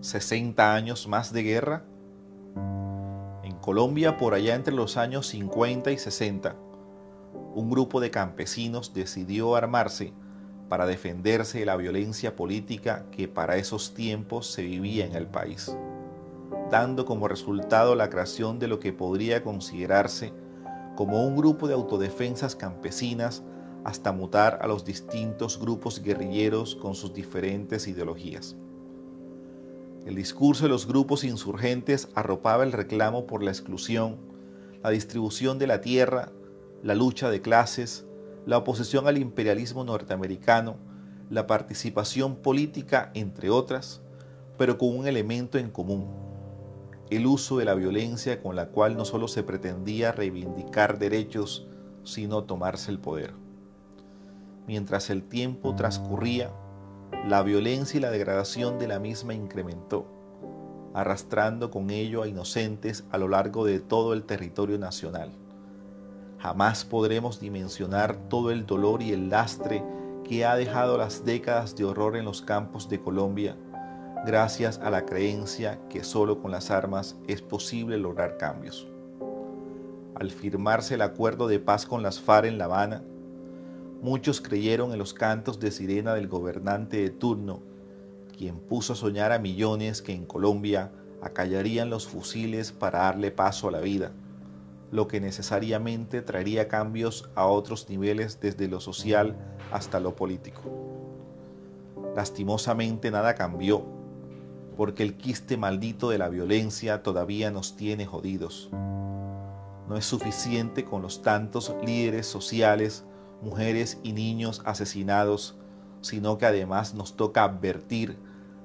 ¿60 años más de guerra? En Colombia, por allá entre los años 50 y 60, un grupo de campesinos decidió armarse para defenderse de la violencia política que para esos tiempos se vivía en el país, dando como resultado la creación de lo que podría considerarse como un grupo de autodefensas campesinas hasta mutar a los distintos grupos guerrilleros con sus diferentes ideologías. El discurso de los grupos insurgentes arropaba el reclamo por la exclusión, la distribución de la tierra, la lucha de clases, la oposición al imperialismo norteamericano, la participación política, entre otras, pero con un elemento en común, el uso de la violencia con la cual no solo se pretendía reivindicar derechos, sino tomarse el poder. Mientras el tiempo transcurría, la violencia y la degradación de la misma incrementó, arrastrando con ello a inocentes a lo largo de todo el territorio nacional. Jamás podremos dimensionar todo el dolor y el lastre que ha dejado las décadas de horror en los campos de Colombia, gracias a la creencia que solo con las armas es posible lograr cambios. Al firmarse el acuerdo de paz con las FARC en La Habana, Muchos creyeron en los cantos de sirena del gobernante de turno, quien puso a soñar a millones que en Colombia acallarían los fusiles para darle paso a la vida, lo que necesariamente traería cambios a otros niveles desde lo social hasta lo político. Lastimosamente nada cambió, porque el quiste maldito de la violencia todavía nos tiene jodidos. No es suficiente con los tantos líderes sociales mujeres y niños asesinados, sino que además nos toca advertir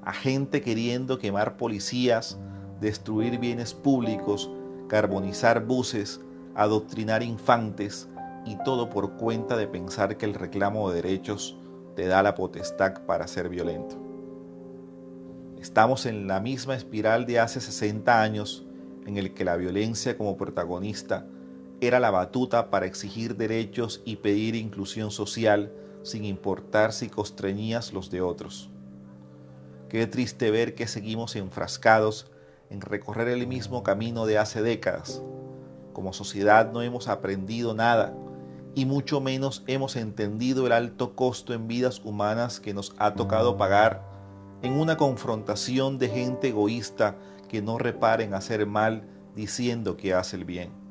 a gente queriendo quemar policías, destruir bienes públicos, carbonizar buses, adoctrinar infantes y todo por cuenta de pensar que el reclamo de derechos te da la potestad para ser violento. Estamos en la misma espiral de hace 60 años en el que la violencia como protagonista era la batuta para exigir derechos y pedir inclusión social sin importar si constreñías los de otros. Qué triste ver que seguimos enfrascados en recorrer el mismo camino de hace décadas. Como sociedad no hemos aprendido nada y mucho menos hemos entendido el alto costo en vidas humanas que nos ha tocado pagar en una confrontación de gente egoísta que no repara en hacer mal diciendo que hace el bien.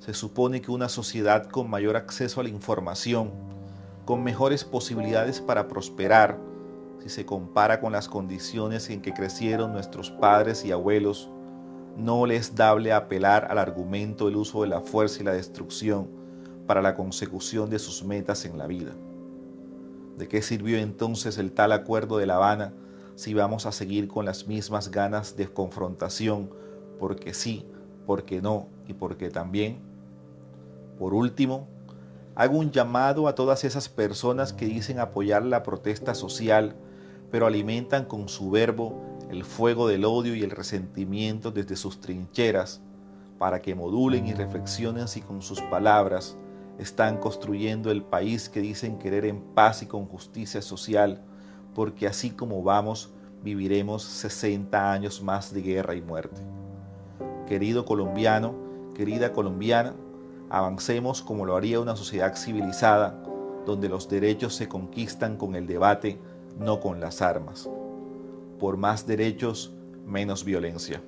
Se supone que una sociedad con mayor acceso a la información, con mejores posibilidades para prosperar, si se compara con las condiciones en que crecieron nuestros padres y abuelos, no le es dable apelar al argumento del uso de la fuerza y la destrucción para la consecución de sus metas en la vida. ¿De qué sirvió entonces el tal acuerdo de La Habana si vamos a seguir con las mismas ganas de confrontación porque sí, porque no y porque también? Por último, hago un llamado a todas esas personas que dicen apoyar la protesta social, pero alimentan con su verbo el fuego del odio y el resentimiento desde sus trincheras, para que modulen y reflexionen si con sus palabras están construyendo el país que dicen querer en paz y con justicia social, porque así como vamos, viviremos 60 años más de guerra y muerte. Querido colombiano, querida colombiana, Avancemos como lo haría una sociedad civilizada, donde los derechos se conquistan con el debate, no con las armas. Por más derechos, menos violencia.